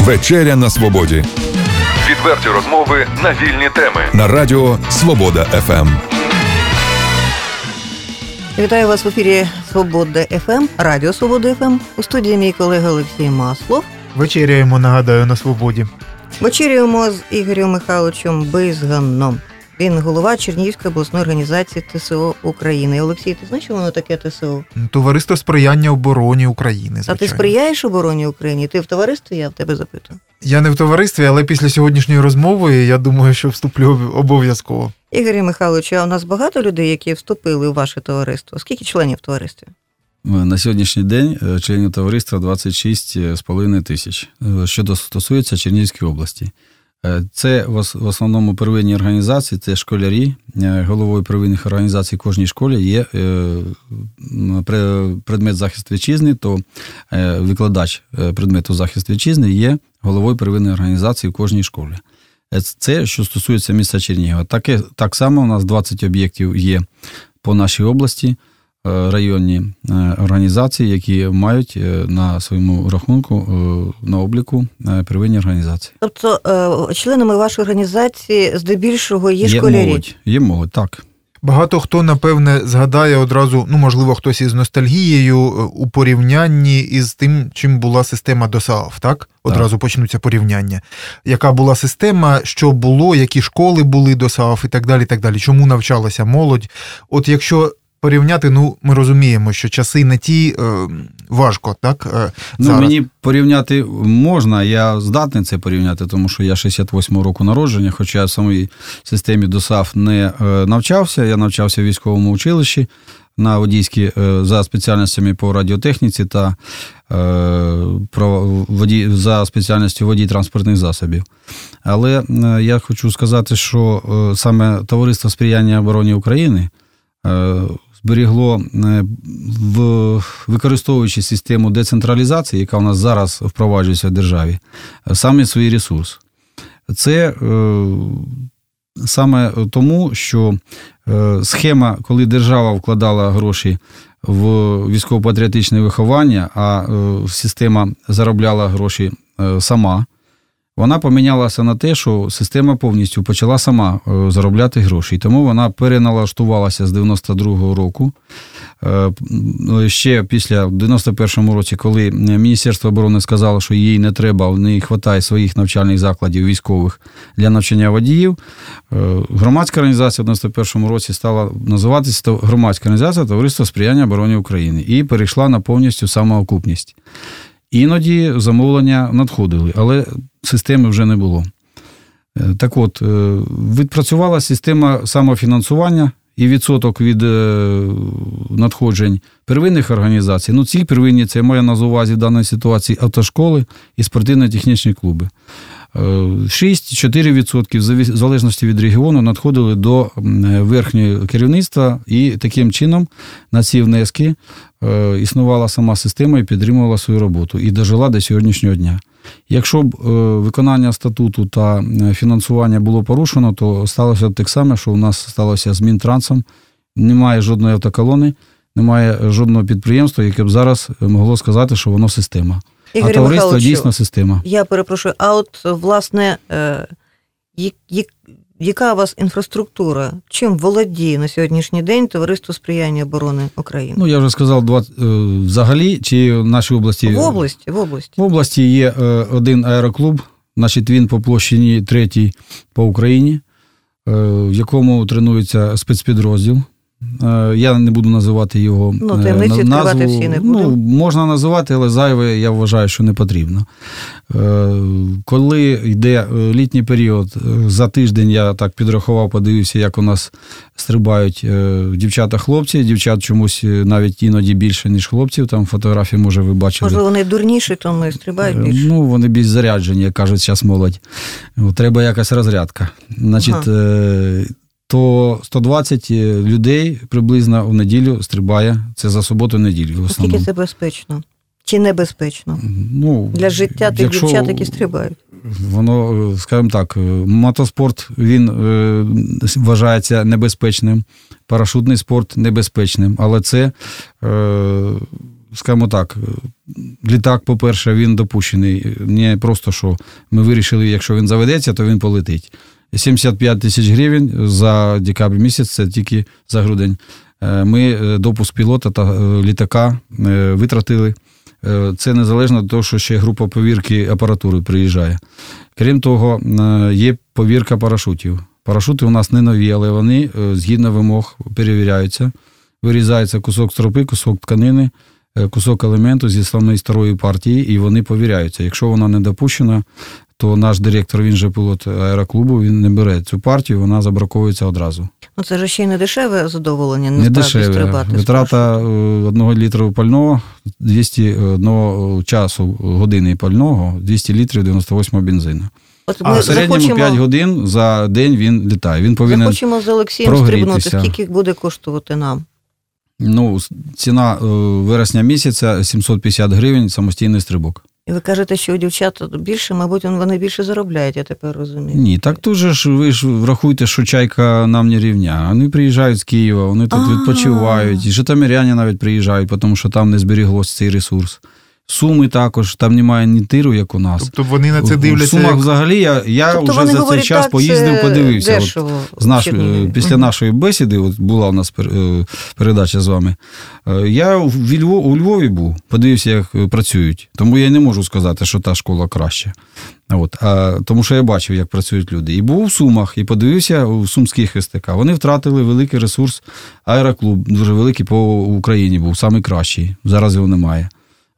Вечеря на свободі. Відверті розмови на вільні теми. На радіо Свобода ФМ. Вітаю вас в ефірі Свобода ФМ, Радіо Свобода ФМ. У студії мій колега Олексій Маслов. Вечеряємо, нагадаю, на свободі. Вечерюємо з Ігорем Михайловичем Бизганом. Він голова Чернігівської обласної організації ТСО України. Олексій, ти знаєш, що воно таке ТСО? Товариство сприяння обороні України. А ти сприяєш обороні України? Ти в товаристві? Я в тебе запитую. Я не в товаристві, але після сьогоднішньої розмови я думаю, що вступлю обов'язково. Ігорі Михайловичу, а у нас багато людей, які вступили у ваше товариство. Скільки членів в товаристві? На сьогоднішній день е, членів товариства 26,5 тисяч. Е, Що стосується Чернігівської області. Е, Це в основному первинні організації, це школярі. Е, Головою первинних організацій кожній школі є е, предмет захист вітчизни, то викладач предмету захист вітчизни є головою первинної організації в кожній школі. Це що стосується міста Чернігова. Таке, так само у нас 20 об'єктів є по нашій області районні е, організації, які мають е, на своєму рахунку е, на обліку первинні організації. Тобто членами вашої організації здебільшого є, школярі. молодь, є молодь, так. Багато хто, напевне, згадає одразу, ну, можливо, хтось із ностальгією у порівнянні із тим, чим була система ДОСААФ, так? Одразу почнуться порівняння. Яка була система, що було, які школи були ДОСААФ і так далі, і так далі. Чому навчалася молодь? От якщо порівняти, ну, ми розуміємо, що часи не ті е, важко, так? Е, Ну, зараз. мені порівняти можна, я здатний це порівняти, тому що я 68-го року народження, хоча я в самій системі ДОСАФ не е, навчався. Я навчався в військовому училищі на водійській е, за спеціальностями по радіотехніці та е, про воді, за спеціальністю водій транспортних засобів. Але е, я хочу сказати, що е, саме Товариство сприяння обороні України зберігло, е, в, використовуючи систему децентралізації, яка у нас зараз впроваджується в державі, е, саме свій ресурс. Це е, саме тому, що схема, коли держава вкладала гроші в військово-патріотичне виховання, а система заробляла гроші сама. Вона помінялася на те, що система повністю почала сама е, заробляти гроші. І тому вона переналаштувалася з 92-го року. Е, Ще після в 91-му році, коли Міністерство оборони сказало, що їй не треба, в неї вистачає своїх навчальних закладів військових для навчання водіїв. е, Громадська організація в 91-му році стала називатися громадська організація Товариство сприяння обороні України і перейшла на повністю самоокупність. Іноді замовлення надходили, але системи вже не було. Е, Так от, е, відпрацювала система самофінансування і відсоток від е, надходжень первинних організацій. Ну, ці первинні це я маю на увазі в даній ситуації автошколи і спортивно-технічні клуби. Е, 6-4% в залежності від регіону надходили до верхнього керівництва, і таким чином на ці внески існувала сама система і підтримувала свою роботу і дожила до сьогоднішнього дня. Якщо б е, виконання статуту та е, фінансування було порушено, то сталося б так само, що у нас сталося з Мінтрансом. Немає жодної автоколони, немає жодного підприємства, яке б зараз могло сказати, що воно система. Ігорі а товариство Михайловичу, дійсно система. Я перепрошую, а от власне, е, я- я- яка у вас інфраструктура? Чим володіє на сьогоднішній день Товариство сприяння оборони України? Ну, я вже сказав, два, е, взагалі, чи в нашій області. в області, в області. В області є е, один аероклуб, значить він по площині третій по Україні, е, в якому тренується спецпідрозділ. Е, Я не буду називати його Ну, е, таємниці відкривати назву. всі не Ну, можна називати, але зайве, я вважаю, що не потрібно. Е, Коли йде е, літній період, е, за тиждень я так підрахував, подивився, як у нас стрибають е, дівчата-хлопці. Дівчат чомусь е, навіть іноді більше, ніж хлопців. Там фотографії, може, ви бачили. Можливо, вони дурніші, тому і стрибають більше. Ну, вони більш заряджені, як кажуть зараз молодь. Треба якась розрядка. Значить, е, то 120 людей приблизно в неділю стрибає. Це за суботу-неділю. В основному. це безпечно? Чи небезпечно? Ну, Для життя тих якщо дівчат, які стрибають. Воно, е, скажімо так, е, мотоспорт він е, вважається небезпечним, парашутний спорт небезпечним, але це е, скажімо так, літак, по-перше, він допущений. Не просто що ми вирішили, якщо він заведеться, то він полетить. 75 тисяч гривень за декабрь місяць, це тільки за грудень. Е, Ми е, допуск пілота та е, літака витратили. Це незалежно від того, що ще група повірки апаратури приїжджає. Крім того, є повірка парашутів. Парашути у нас не нові, але вони згідно вимог перевіряються. Вирізається кусок стропи, кусок тканини, кусок елементу зі самої старої партії, і вони повіряються. Якщо вона не допущена, то наш директор, він же пілот аероклубу, він не бере цю партію, вона забраковується одразу. Ну це ж ще й не дешеве задоволення, Не насправді дешеве. стрибати. Витрата е, одного літру пального 201 часу години пального, 200 літрів 98 бензину. От А в середньому захочемо, 5 годин за день він літає. Він повинен захочемо з Олексієм прогрітися. стрибнути, скільки буде коштувати нам. Ну, ціна е, вересня місяця 750 гривень самостійний стрибок. І ви кажете, що у дівчат більше, мабуть, вони більше заробляють, я тепер розумію. Ні, так дуже ж ви ж врахуйте, що чайка нам не рівня. Вони приїжджають з Києва, вони тут відпочивають. І житомиряні навіть приїжджають, тому що там не зберіглося цей ресурс. Суми також, там немає ні тиру, як у нас. Тобто вони на це дивляться. Сумах як- взагалі я, я тобто вже за цей говорять, час так, поїздив, подивився. От з наш, після нашої бесіди, от була у нас пер- е, передача з вами. е, Я в Львов, у Львові був, подивився, як е, працюють. Тому я не можу сказати, що та школа краща. От, а, тому що я бачив, як працюють люди. І був у Сумах, і подивився у сумських СТК. Вони втратили великий ресурс. Аероклуб дуже великий по Україні був, найкращий. Зараз його немає.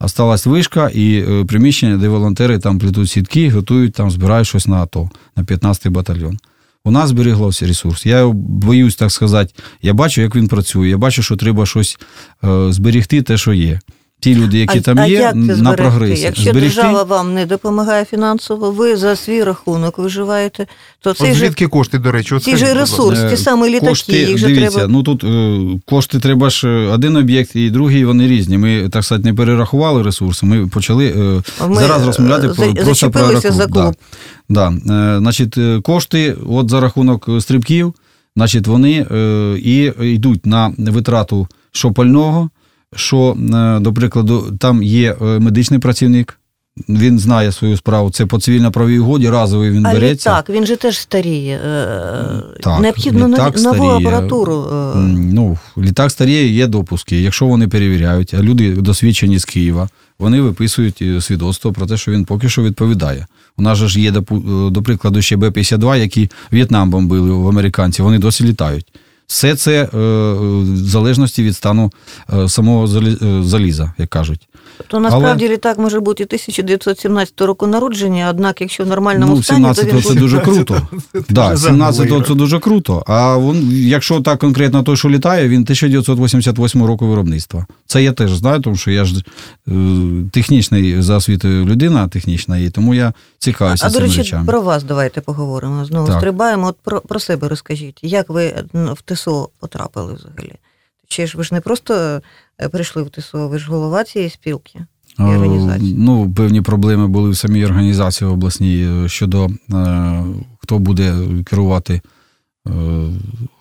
Осталась вишка і е, приміщення, де волонтери там плетуть сітки, готують, там збирають щось на АТО, на 15-й батальйон. У нас зберіглося ресурс. Я боюсь так сказати, я бачу, як він працює. Я бачу, що треба щось е, зберігти, те, що є. Ті люди, які а, там а є, як на зберегти? прогресі. Якщо держава вам не допомагає фінансово, ви за свій рахунок виживаєте, то цей От же, звідки кошти, до речі? От же скажіть, ресурс, ті самі літаки, Кошти, їх же дивіться, треба. ну тут е, кошти треба ж е, один об'єкт і другий, вони різні. Ми, так сказати, не перерахували ресурси. Ми почали е, Ми, зараз розмовляти е, про, за- просто про за клуб. Да. Да. Значить, кошти от за рахунок стрибків, значить, вони е, і йдуть на витрату що пального, що, е, до прикладу, там є е, медичний працівник. Він знає свою справу. Це по цивільно-правій угоді, разовий він А береться. літак, він же теж старіє. Е, Так, Необхідно літак нову старіє. апаратуру. Ну, літак старіє, є допуски. Якщо вони перевіряють, а люди досвідчені з Києва, вони виписують свідоцтво про те, що він поки що відповідає. У нас же ж є, до прикладу, ще Б-52, які В'єтнам бомбили в американців, вони досі літають. Все це е, в залежності від стану е, самого залі- е, заліза, як кажуть. То насправді літак може бути 1917 року народження, однак, якщо в нормальному Ну, стані, то 17-го він це дуже круто. Да, 17 загнуло, це дуже круто. А він, якщо так конкретно той, що літає, він 1988 року виробництва. Це я теж знаю, тому що я ж е, технічний за освітою людина, технічна, і тому я цікавився А до речі, речами. про вас давайте поговоримо. Знову Так. стрибаємо. От про, про себе розкажіть, як ви в ТСО потрапили взагалі? Чи ж ви ж не просто е, прийшли в ТСО, ви ж голова цієї спілки і Е, організації? Ну, певні проблеми були в самій організації обласній е, щодо хто буде керувати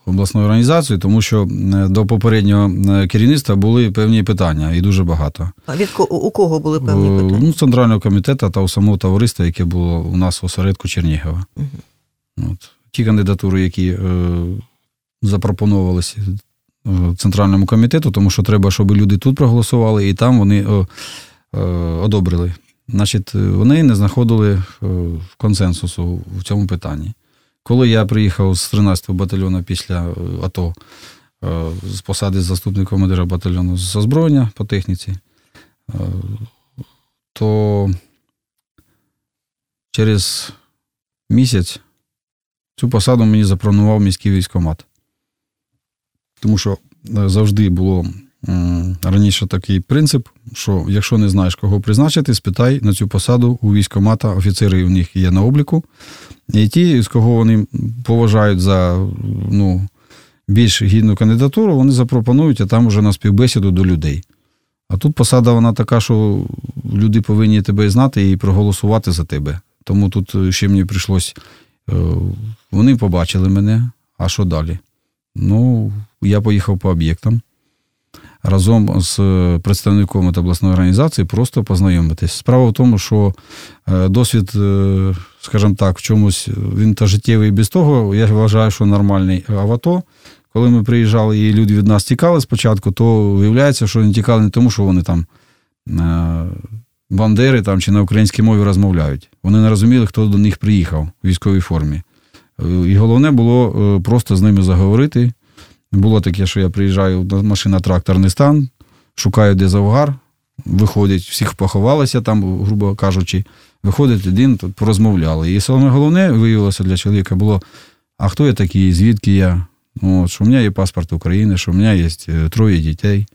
обласною організацією, тому що до попереднього керівництва були певні питання, і дуже багато. А від ко- у кого були певні питання? Ну, центрального комітету та у самого товариства, яке було у нас в осередку Чернігова. Мгм. От. Ті кандидатури, які запропонувалися центральному комітету, тому що треба, щоб люди тут проголосували, і там вони одобрили. Значить, е, вони не знаходили е, консенсусу в цьому питанні. Коли я приїхав з 13-го батальйону після е, АТО з посади заступника командира батальйону з озброєння по техніці, то через місяць цю посаду мені запропонував міський військкомат. Тому що е, завжди було раніше такий принцип, що якщо не знаєш, кого призначити, спитай на цю посаду у військкомата, офіцери у них є на обліку. І ті, з кого вони поважають за ну, більш гідну кандидатуру, вони запропонують, а там вже на співбесіду до людей. А тут посада вона така, що люди повинні тебе знати і проголосувати за тебе. Тому тут е, ще мені прийшлось. е, Вони побачили мене, а що далі? Ну, я поїхав по об'єктам. разом з представником обласної організації просто познайомитись. Справа в тому, що е, досвід, е, скажімо так, в чомусь він та життєвий без того, я вважаю, що нормальний. А в АТО, коли ми приїжджали і люди від нас тікали спочатку, то виявляється, що вони тікали не тому, що вони там бандери там чи на українській мові розмовляють. Вони не розуміли, хто до них приїхав в військовій формі. І головне було просто з ними заговорити. Було таке, що я приїжджаю на машина тракторний стан, шукаю, де завгар, виходять, всіх поховалися там, грубо кажучи, виходить один, тут порозмовляли. І саме головне виявилося для чоловіка було: а хто я такий, звідки я? От, Що в мене є паспорт України, що в мене є е, троє дітей,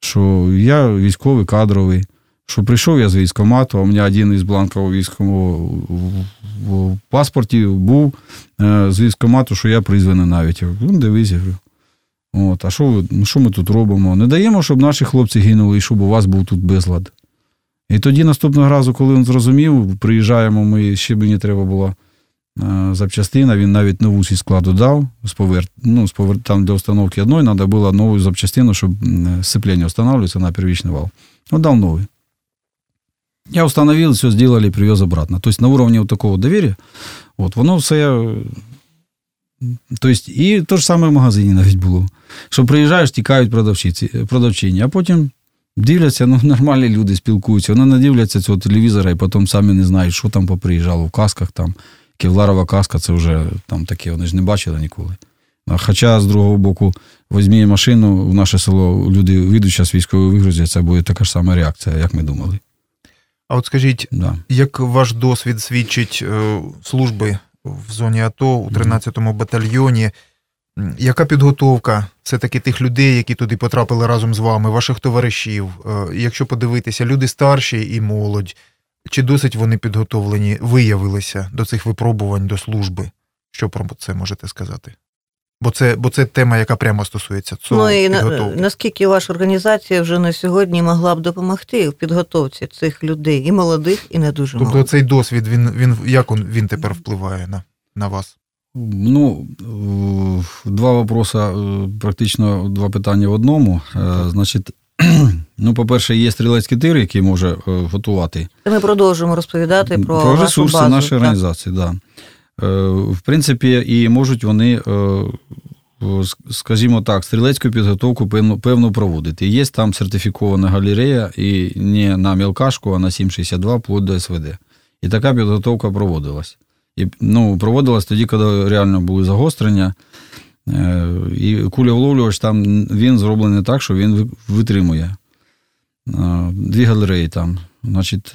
що я військовий кадровий, що прийшов я з військкомату, а у мене один із бланків військового в паспорті був е, з військкомату, що я призваний навіть. Ну, дивись, я говорю. От, А що ну, що ми тут робимо? Не даємо, щоб наші хлопці гинули і щоб у вас був тут безлад. І тоді наступного разу, коли він зрозумів, приїжджаємо, ми ще мені треба була е, запчастина, він навіть нову свій складу дав, з повер... ну, з повер... там для установки одної треба було нову запчастину, щоб сцеплення встановлюється на первичний вал. Он дав новий. Я установил, все сделали, привез обратно. То есть на уровне вот такого доверия, от, воно все Тобто, і то ж саме в магазині навіть було. Що приїжджаєш, тікають продавчиці, продавчині, а потім дивляться, ну нормальні люди спілкуються, вони не дивляться цього телевізора і потім самі не знають, що там поприїжджало в касках. там. Кевларова каска це вже там таке, вони ж не бачили ніколи. Хоча, з другого боку, візьмі машину в наше село, люди вийдуть зараз військові вигрузять, це буде така ж сама реакція, як ми думали. А от скажіть, да. як ваш досвід свідчить е, служби в зоні АТО у 13-му батальйоні. Яка підготовка все-таки тих людей, які туди потрапили разом з вами, ваших товаришів? Е, якщо подивитися, люди старші і молодь, чи досить вони підготовлені, виявилися до цих випробувань, до служби? Що про це можете сказати? Бо це бо це тема, яка прямо стосується цього. Ну і підготовки. наскільки ваша організація вже на сьогодні могла б допомогти в підготовці цих людей, і молодих, і не дуже тобто молодих? Тобто цей досвід, він він як він, він тепер впливає на, на вас? Ну, два вопроси, практично два питання в одному. Е, значить, ну, по-перше, є стрілецький тир, який може е, готувати. Ми продовжуємо розповідати про, про ресурси базу, нашої так? організації. Да. Е, в принципі, і можуть вони, е, скажімо так, стрілецьку підготовку певно проводити. Є там сертифікована галерея, і не на мілкашку, а на 7,62 вплоть до СВД. І така підготовка проводилась. І ну, проводилась тоді, коли реально були загострення. Е, і кулявловлювач там він зроблений так, що він витримує. Дві галереї там. Значить,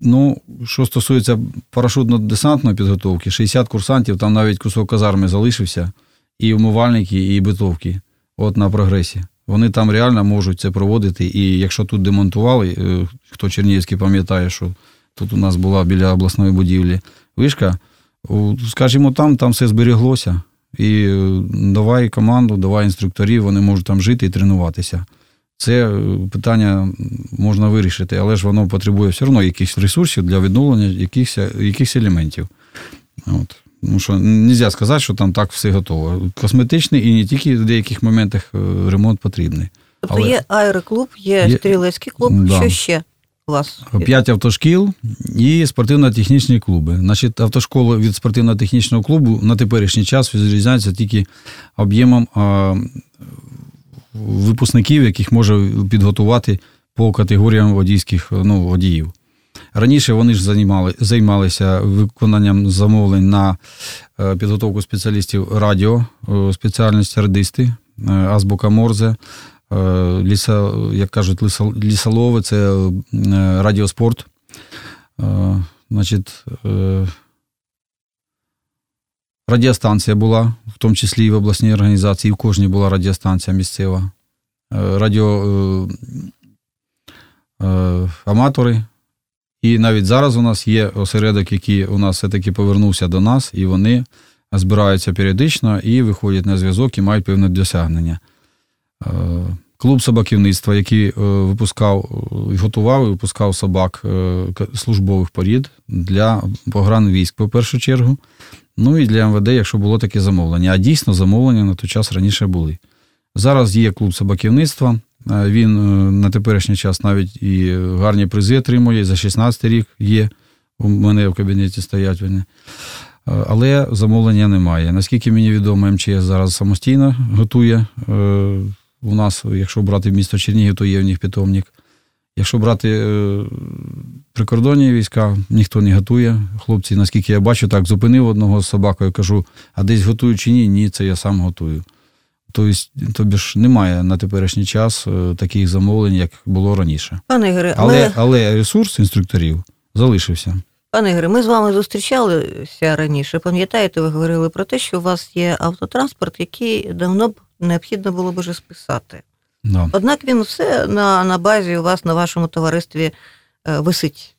Ну, що стосується парашутно-десантної підготовки, 60 курсантів, там навіть кусок казарми залишився, і умивальники, і битовки. От на прогресі. Вони там реально можуть це проводити. І якщо тут демонтували, е, хто Чернігівський пам'ятає, що тут у нас була біля обласної будівлі вишка, скажімо, там там все зберіглося. І е, давай команду, давай інструкторів, вони можуть там жити і тренуватися. Це е, питання можна вирішити, але ж воно потребує все одно якихось ресурсів для відновлення якихось якихось елементів. От. Ну що не можна сказати, що там так все готово. Косметичний і не тільки в деяких моментах е, ремонт потрібний. Тобто але... є аероклуб, є, є стрілецький клуб, да. що ще у вас? П'ять автошкіл і спортивно-технічні клуби. Значить, автошколи від спортивно-технічного клубу на теперішній час відрізняються тільки об'ємом випускників, яких може підготувати по категоріям водійських ну, водіїв. Раніше вони ж займали, займалися виконанням замовлень на е, підготовку спеціалістів радіо, е, спеціальність радисти, е, азбука Морзе, ліса, як кажуть, лісолови, це радіоспорт. Значить, Радіостанція була, в тому числі і в обласній організації, і в кожній була радіостанція місцева. Е, радіо е, е, аматори. І навіть зараз у нас є осередок, який у нас все-таки повернувся до нас, і вони збираються періодично і виходять на зв'язок і мають певне досягнення. Клуб собаківництва, який випускав, готував і випускав собак службових порід для погранвійськ, по першу чергу. Ну і для МВД, якщо було таке замовлення. А дійсно замовлення на той час раніше були. Зараз є клуб собаківництва. Е, Він е, на теперішній час навіть і гарні призи отримує. За 16 рік є. У мене в кабінеті стоять вони. Е, Але замовлення немає. Наскільки мені відомо, МЧС зараз самостійно готує. У нас, якщо брати місто Чернігів, то є в них питомник. Якщо брати е, прикордонні війська, ніхто не готує. Хлопці, наскільки я бачу, так зупинив одного з собакою, кажу, а десь готують чи ні? Ні, це я сам готую. Тобто, тобі ж немає на теперішній час е, таких замовлень, як було раніше. Пане Ігоре, Але, ми, але ресурс інструкторів залишився. пане Ігоре, ми з вами зустрічалися раніше. Пам'ятаєте, ви говорили про те, що у вас є автотранспорт, який давно б необхідно було б вже списати. Да. Однак він все на, на базі у вас на вашому товаристві е, висить.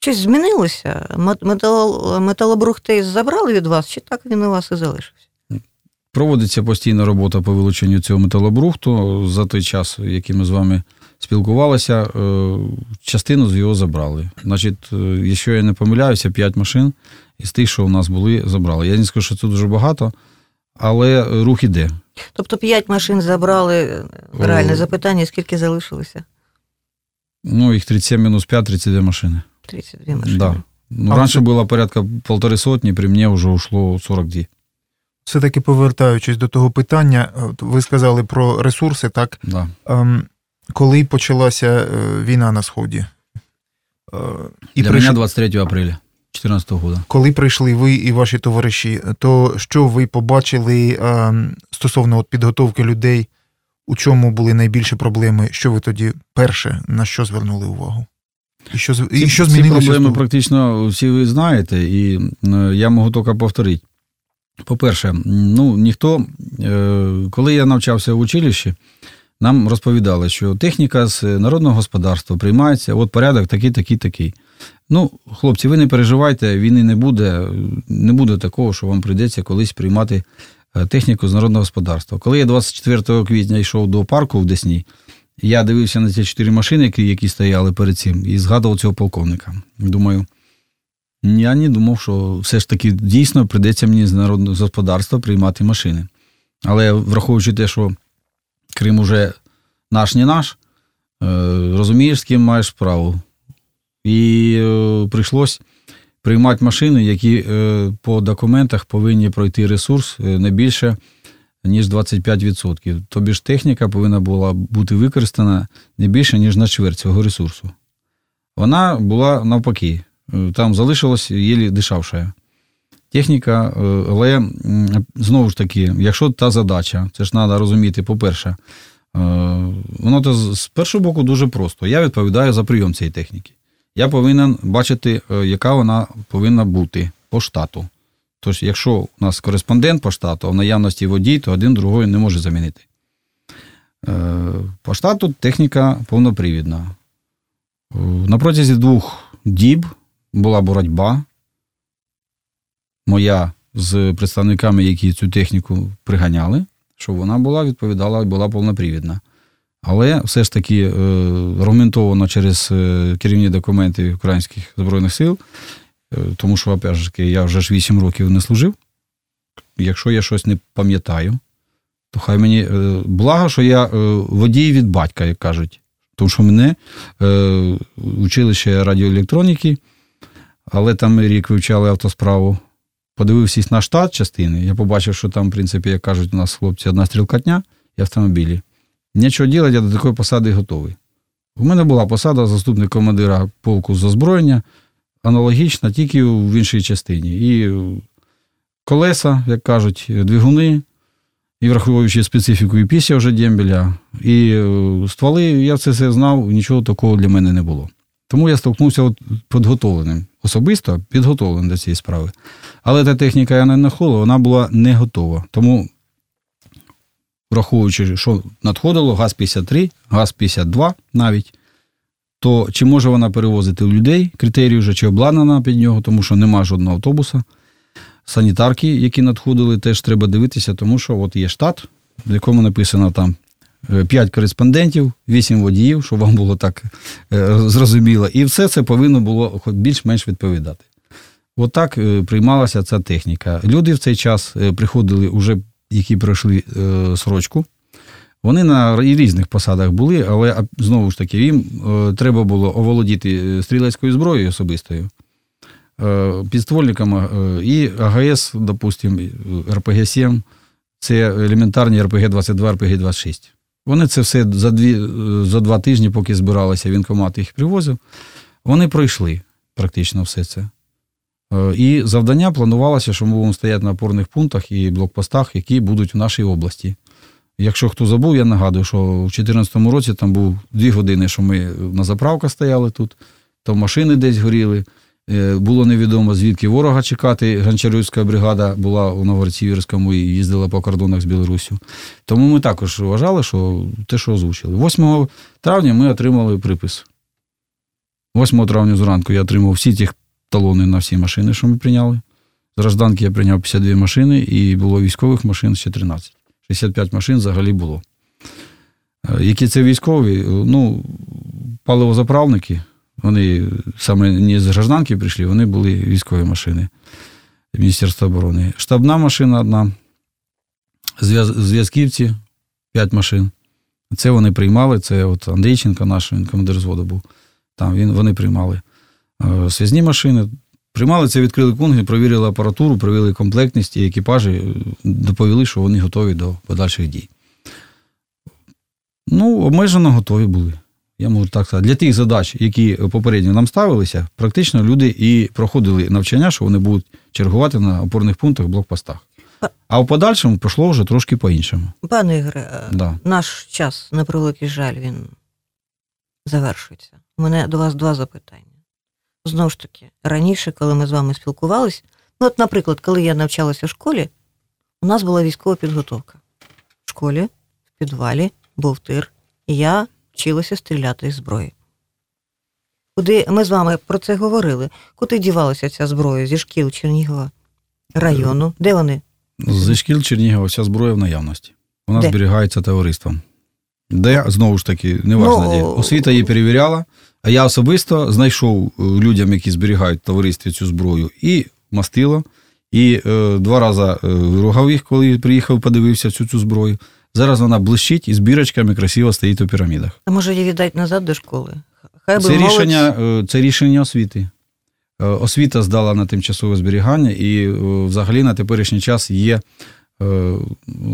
Щось змінилося? Мет- Метал, металобрухтей забрали від вас, чи так він у вас і залишився? Проводиться постійна робота по вилученню цього металобрухту. За той час, який ми з вами спілкувалися, е, частину з його забрали. Значить, е, якщо я не помиляюся, 5 машин із тих, що у нас були, забрали. Я не скажу, що це дуже багато, але рух іде. Тобто п'ять машин забрали. е, Реальне запитання, скільки залишилося? Ну, їх 37 мінус 5, 32 машини. 32 машини. Да. Ну, А раніше це- було порядка полтори сотні, при мені вже ушло 42. Все-таки повертаючись до того питання, ви сказали про ресурси, так? Да. Ем, коли почалася е, війна на Сході? Е, і Для прийш- мене 23 апреля 2014 року. Коли прийшли ви і ваші товариші, то що ви побачили ем, стосовно от підготовки людей? У чому були найбільші проблеми? Що ви тоді перше на що звернули увагу? І що, і Ці- що змінилося? з проблеми практично всі ви знаєте, і е, я можу тільки повторити. По-перше, ну ніхто, е, коли я навчався в училищі, нам розповідали, що техніка з народного господарства приймається, от порядок такий, такий, такий. Ну, хлопці, ви не переживайте, війни не буде, не буде такого, що вам прийдеться колись приймати е, техніку з народного господарства. Коли я 24 квітня йшов до парку в Десні, я дивився на ті чотири машини, які стояли перед цим, і згадував цього полковника. Думаю, я не думав, що все ж таки дійсно прийдеться мені з народного господарства приймати машини. Але враховуючи те, що Крим уже наш не наш, е, розумієш, з ким маєш справу. І е, прийшлось приймати машини, які е, по документах повинні пройти ресурс не більше, ніж 25%. Тобі ж техніка повинна була бути використана не більше, ніж на чверть цього ресурсу. Вона була навпаки. Там залишилось єлі дешевше. Техніка, е, але знову ж таки, якщо та задача, це ж треба розуміти, по-перше, е, воно то з першого боку дуже просто. Я відповідаю за прийом цієї техніки. Я повинен бачити, е, яка вона повинна бути по штату. Тож, якщо у нас кореспондент по штату, а в наявності водій, то один другого не може замінити. По штату техніка повнопривідна. На протязі двох діб була боротьба моя з представниками, які цю техніку приганяли, щоб вона була відповідала і була повнопривідна. Але все ж таки е, аргументовано через е, керівні документи Українських Збройних сил, е, тому що, опять ж я вже ж 8 років не служив. Якщо я щось не пам'ятаю, то хай мені благо, що я водій від батька, як кажуть. Тому що мене училище радіоелектроніки, але там рік вивчали автосправу. Подивився на штат частини, я побачив, що там, в принципі, як кажуть, у нас хлопці одна стрілкатня і автомобілі. Нічого робити, я до такої посади готовий. У мене була посада заступник командира полку з озброєння, аналогічна, тільки в іншій частині. І колеса, як кажуть, двигуни, і враховуючи специфіку і після вже дембеля, і е, стволи, я це знав, нічого такого для мене не було. Тому я столкнувся от підготовленим, особисто підготовленим до цієї справи. Але та техніка я не знаходила, вона була не готова. Тому, враховуючи, що надходило ГАЗ-53, ГАЗ-52 навіть, то чи може вона перевозити людей, критерії вже чи обладнана під нього, тому що нема жодного автобуса. Санітарки, які надходили, теж треба дивитися, тому що от є штат, в якому написано там 5 кореспондентів, 8 водіїв, щоб вам було так е, зрозуміло. І все це повинно було більш-менш відповідати. Отак е, приймалася ця техніка. Люди в цей час е, приходили, уже, які пройшли е, срочку, Вони на різних посадах були, але знову ж таки, їм е, треба було оволодіти стрілецькою зброєю особистою, е, підствольниками і АГС, допустимо, РПГ-7, це елементарні РПГ-22, РПГ-26. Вони це все за дві, за два тижні, поки збиралися, вінкомат їх привозив, вони пройшли практично все це. І завдання планувалося, що ми будемо стояти на опорних пунктах і блокпостах, які будуть в нашій області. Якщо хто забув, я нагадую, що в 2014 році там був дві години, що ми на заправках стояли тут, то машини десь горіли. Е, було невідомо, звідки ворога чекати. Гончарівська бригада була у Новгород-Сіверському і їздила по кордонах з Білоруссю. Тому ми також вважали, що те, що озвучили. 8 травня ми отримали припис. 8 травня зранку я отримав всі ті талони на всі машини, що ми прийняли. З гражданки я прийняв 52 машини, і було військових машин ще 13. 65 машин взагалі було. Е, які це військові? Ну, паливозаправники, вони саме не з гражданки прийшли, вони були військові машини Міністерства оборони. Штабна машина одна, зв'язківці 5 машин. Це вони приймали. Це от Андрійченко, наш він командир зводу був. Там він, вони приймали е, связні машини. Приймали це, відкрили пункти, провірили апаратуру, провели комплектність і екіпажі е, доповіли, що вони готові до подальших дій. Ну, обмежено готові були. Я можу так сказати. Для тих задач, які попередньо нам ставилися, практично люди і проходили навчання, що вони будуть чергувати на опорних пунктах, блокпостах. А в подальшому пішло вже трошки по-іншому. Пане Ігоре, е, да. наш час, на превеликий жаль, він завершується. У мене до вас два запитання. Знову ж таки, раніше, коли ми з вами спілкувалися, ну, от, наприклад, коли я навчалася в школі, у нас була військова підготовка. В школі, в підвалі, був тир, і я вчилася стріляти з зброї. Куди ми з вами про це говорили? Куди дівалася ця зброя зі шкіл Чернігова району? Де вони? Зі шкіл Чернігова вся зброя в наявності. Вона де? зберігається товариством. Де, знову ж таки, неважно, ну, де. Освіта її перевіряла, а я особисто знайшов е, людям, які зберігають товаристві цю зброю, і мастило, і е, два рази е, ругав їх, коли приїхав, подивився цю цю зброю. Зараз вона блищить і з бірочками красиво стоїть у пірамідах. А може її віддати назад до школи? Хай це, рішення, е, це рішення освіти. Освіта здала на тимчасове зберігання, і взагалі на теперішній час є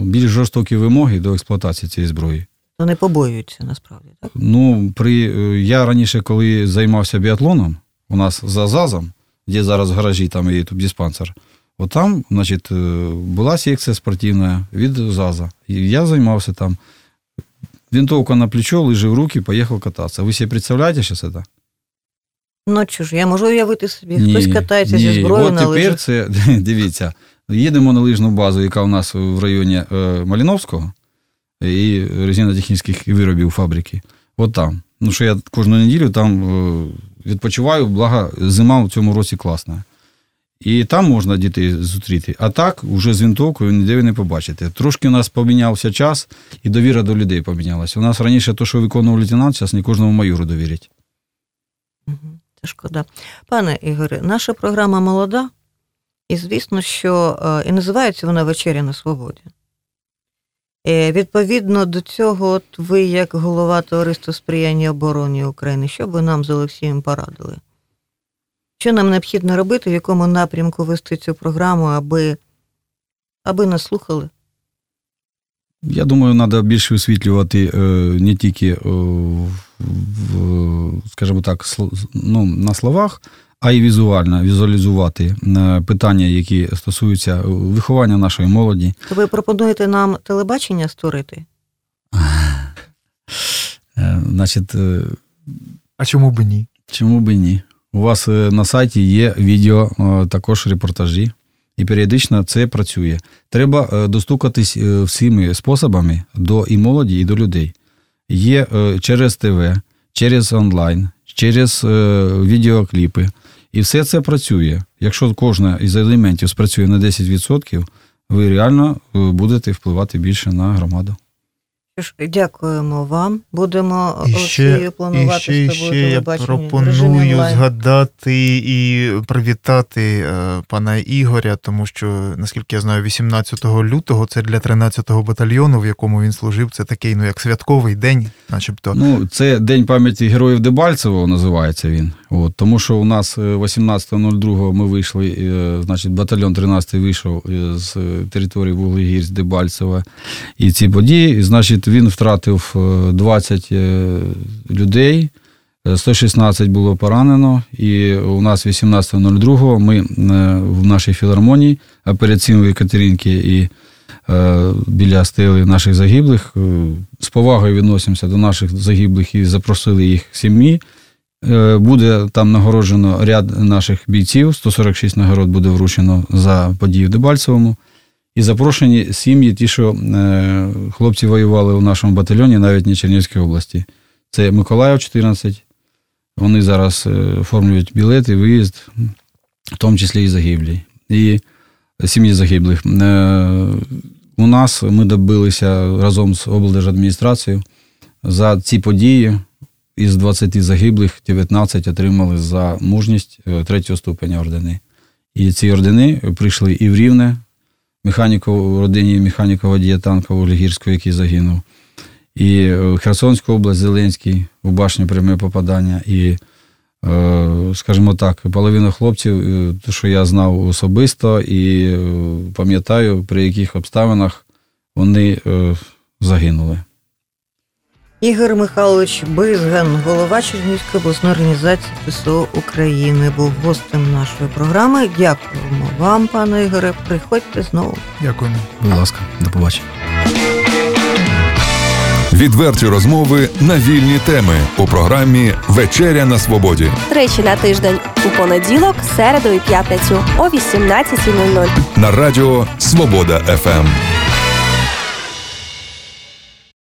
більш жорстокі вимоги до експлуатації цієї зброї. Вони побоюються насправді, так? Ну, при я раніше, коли займався біатлоном, у нас за ЗАЗом, де зараз в гаражі там і тут диспансер, от там, значить, е, була секція спортивна від ЗАЗа. І я займався там. Винтовка на плечо, лижи в руки, поїхав кататися. Ви собі представляєте що це? Ну що ж, я можу уявити собі, ні, хтось катається ні. зі зброєю От на тепер лижах. це, дивіться, їдемо на лижну базу, яка у нас в районі е, Маліновського і резинотехнічних виробів фабрики. От там. Ну, що я кожну неділю там е, відпочиваю, благо зима в цьому році класна. І там можна дітей зустріти. А так, вже з винтовкою ніде ви не побачите. Трошки у нас помінявся час, і довіра до людей помінялася. У нас раніше те, що виконував лейтенант, зараз не кожному майору довірять. Це шкода. Пане Ігоре, наша програма молода, і звісно, що е, і називається вона Вечеря на свободі. Е, відповідно до цього, от ви, як голова товариства сприяння обороні України, що ви нам з Олексієм порадили? Що нам необхідно робити, в якому напрямку вести цю програму, аби аби нас слухали? Я думаю, треба більше висвітлювати е, не тільки, скажімо так, ну, на словах, а й візуально візуалізувати е, питання, які стосуються виховання нашої молоді. То ви пропонуєте нам телебачення створити? Е, значить, е, а чому б ні? Чому б ні? У вас на сайті є відео, також репортажі, і періодично це працює. Треба достукатись всіми способами до і молоді, і до людей. Є через ТВ, через онлайн, через відеокліпи. І все це працює. Якщо кожна із елементів спрацює на 10%, ви реально е, будете впливати більше на громаду. Що ж, дякуємо вам. Будемо І ще, планувати і ще, з тобою ще я пропоную згадати і привітати е, пана Ігоря, тому що, наскільки я знаю, 18 лютого це для 13-го батальйону, в якому він служив. Це такий, ну як святковий день, начебто. Ну, це День пам'яті героїв Дебальцевого називається він. От, тому що у нас е, 18.02 ми вийшли, е, значить, батальйон 13 вийшов е, з території Вуглегір з Дебальцева. І ці події, значить, він втратив е, 20 е, людей. е, 116 було поранено, і у нас 18.02 ми е, в нашій філармонії операційної Катеринки і е, біля стели наших загиблих. е, З повагою відносимося до наших загиблих і запросили їх сім'ї. Е, Буде там нагороджено ряд наших бійців, 146 нагород буде вручено за події в Дебальцевому. І запрошені сім'ї, ті, що е, хлопці воювали у нашому батальйоні, навіть не Чернівській області. Це Миколаїв 14. Вони зараз е, оформлюють білети, виїзд, в тому числі і загиблі. І сім'ї загиблих. У нас ми добилися разом з облдержадміністрацією за ці події. Із 20 загиблих 19 отримали за мужність е, третього ступеня ордени. І ці ордени прийшли і в Рівне, механіку родині механіка водія танка Олігірського, який загинув, і е, Херсонську область, Зеленський, у башню пряме попадання. І, е, скажімо так, половина хлопців, те, що я знав особисто, і пам'ятаю, при яких обставинах вони загинули. Ігор Михайлович Бизган, голова Чернігівської обласної організації ПСО України, був гостем нашої програми. Дякуємо вам, пане Ігоре. Приходьте знову. Дякуємо. Будь ласка, до побачення. Відверті розмови на вільні теми у програмі Вечеря на свободі Тричі на тиждень у понеділок, середу і п'ятницю о 18.00. на радіо Свобода ФМ.